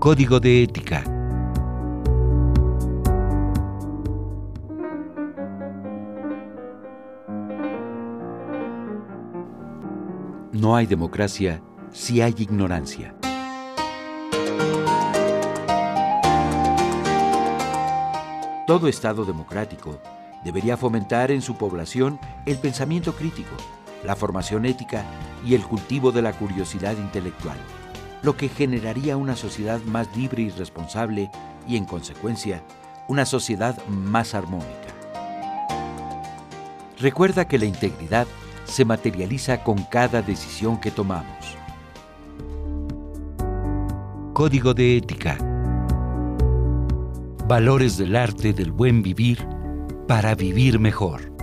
Código de ética. No hay democracia si hay ignorancia. Todo Estado democrático debería fomentar en su población el pensamiento crítico, la formación ética y el cultivo de la curiosidad intelectual, lo que generaría una sociedad más libre y responsable y, en consecuencia, una sociedad más armónica. Recuerda que la integridad se materializa con cada decisión que tomamos. Código de ética. Valores del arte del buen vivir para vivir mejor.